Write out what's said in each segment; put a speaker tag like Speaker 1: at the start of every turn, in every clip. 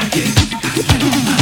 Speaker 1: I
Speaker 2: get,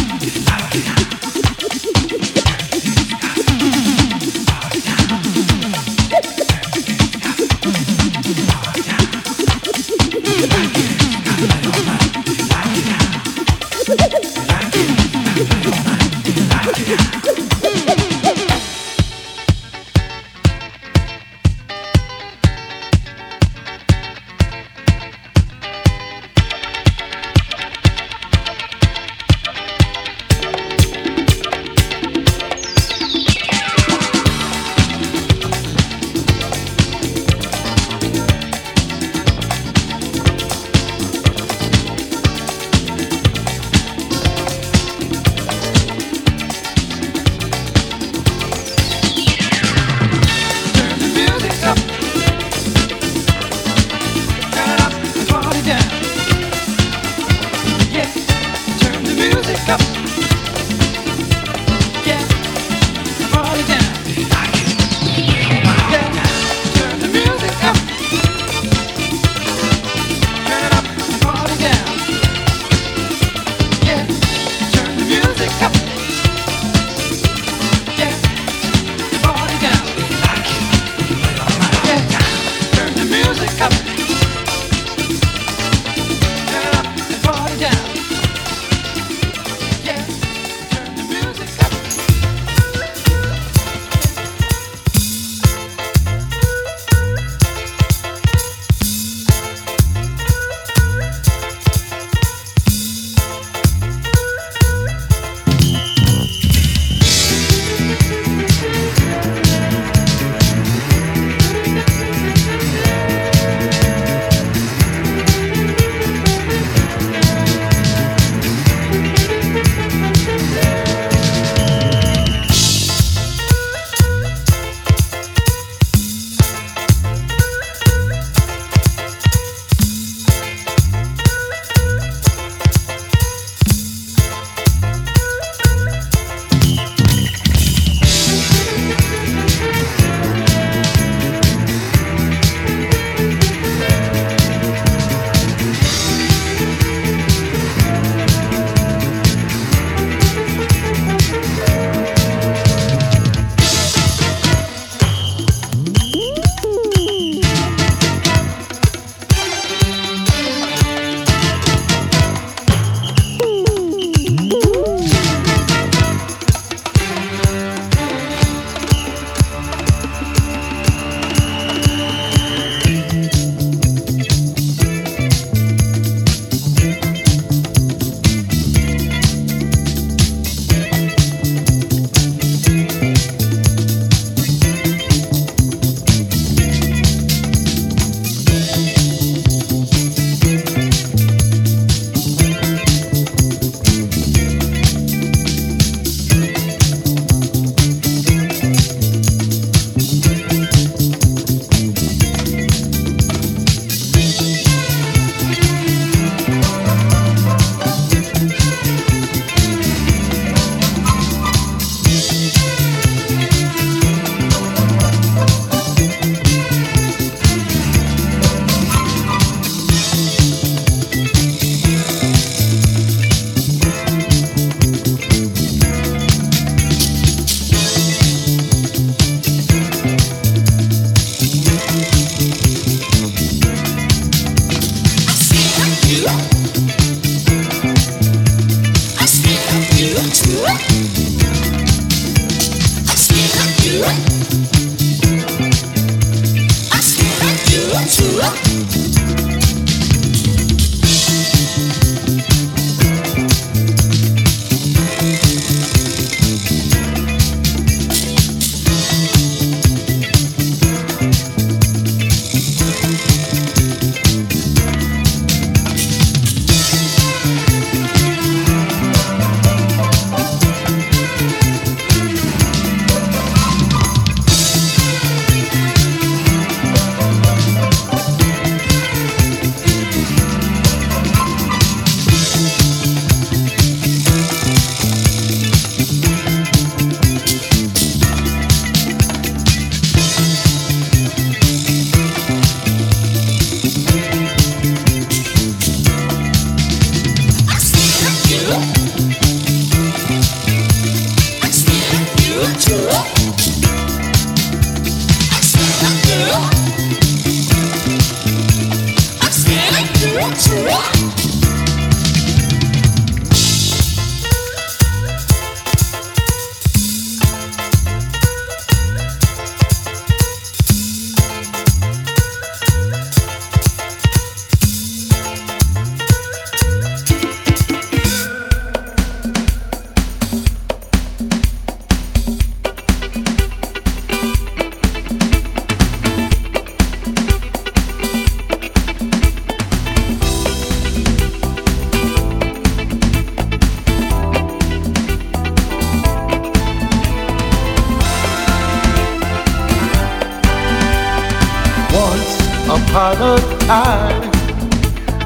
Speaker 2: about a time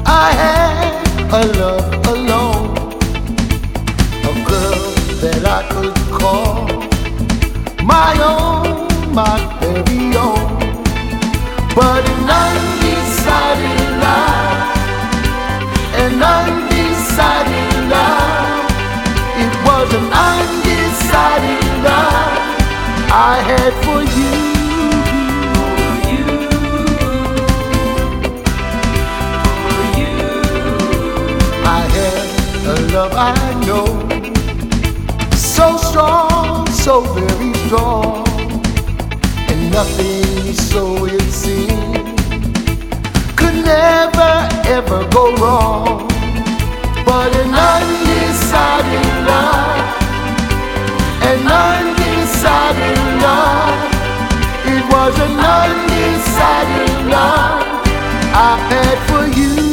Speaker 2: I had a love alone, a girl that I could call my own, my very own, but an undecided love, an undecided love, it was an undecided love I had for you. Love I know. So strong, so very strong, and nothing, so it seems, could never ever go wrong. But an undecided love, an undecided love, it was an undecided love I had for you.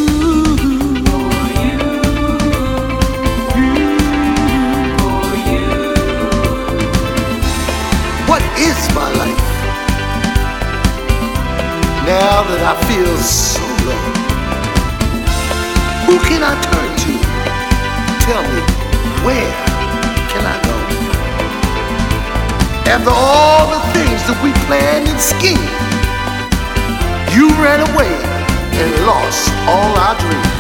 Speaker 2: Now that I feel so low, who can I turn to? Tell me, where can I go? After all the things that we planned and schemed, you ran away and lost all our dreams.